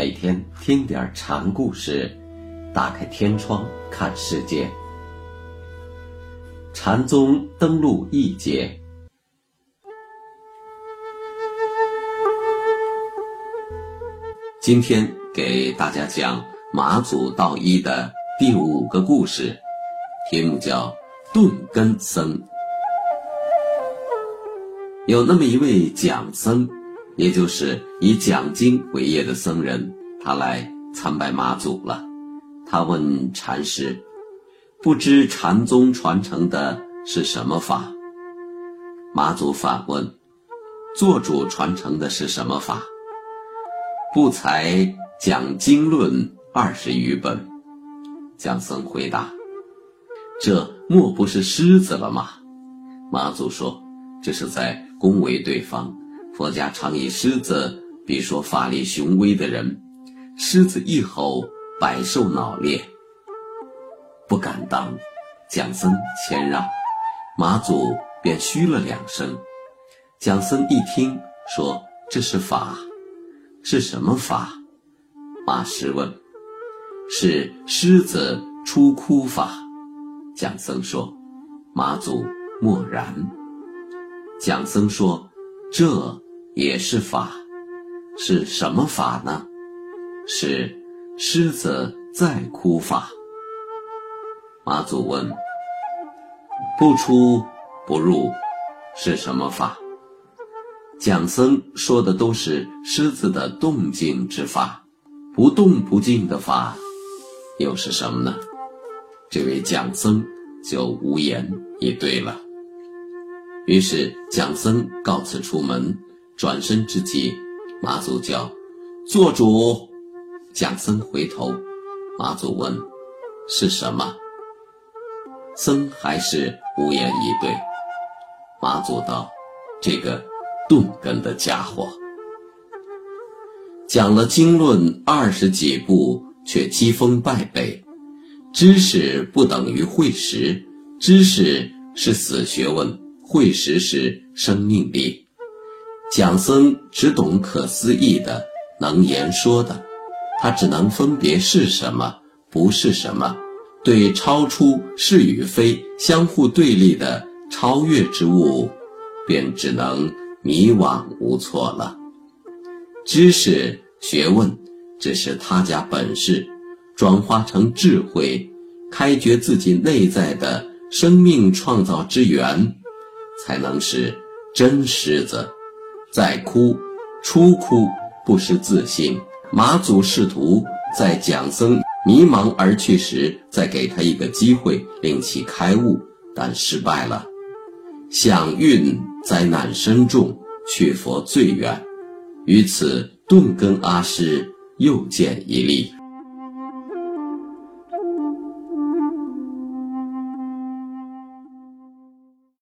每天听点禅故事，打开天窗看世界。禅宗登陆一节，今天给大家讲马祖道一的第五个故事，题目叫“顿根僧”。有那么一位讲僧。也就是以讲经为业的僧人，他来参拜马祖了。他问禅师：“不知禅宗传承的是什么法？”马祖反问：“做主传承的是什么法？”不才讲经论二十余本。讲僧回答：“这莫不是狮子了吗？”马祖说：“这是在恭维对方。”佛家常以狮子比说法力雄威的人，狮子一吼，百兽脑裂，不敢当。蒋僧谦让，马祖便嘘了两声。蒋僧一听，说：“这是法，是什么法？”马师问：“是狮子出窟法。”蒋僧说：“马祖默然。”蒋僧说。这也是法，是什么法呢？是狮子在哭法。马祖问：“不出不入是什么法？”蒋僧说的都是狮子的动静之法，不动不静的法又是什么呢？这位蒋僧就无言以对了。于是蒋僧告辞出门，转身之际，马祖叫：“做主。”蒋僧回头，马祖问：“是什么？”僧还是无言以对。马祖道：“这个钝根的家伙，讲了经论二十几部，却讥风败北。知识不等于会识，知识是死学问。”会识是生命力，蒋僧只懂可思议的，能言说的，他只能分别是什么，不是什么，对超出是与非相互对立的超越之物，便只能迷惘无措了。知识学问只是他家本事，转化成智慧，开掘自己内在的生命创造之源。才能是真狮子，在哭，出哭不失自信。马祖试图在蒋僧迷茫而去时，再给他一个机会，令其开悟，但失败了。想运灾难深重，去佛最远。于此，顿根阿师又见一例。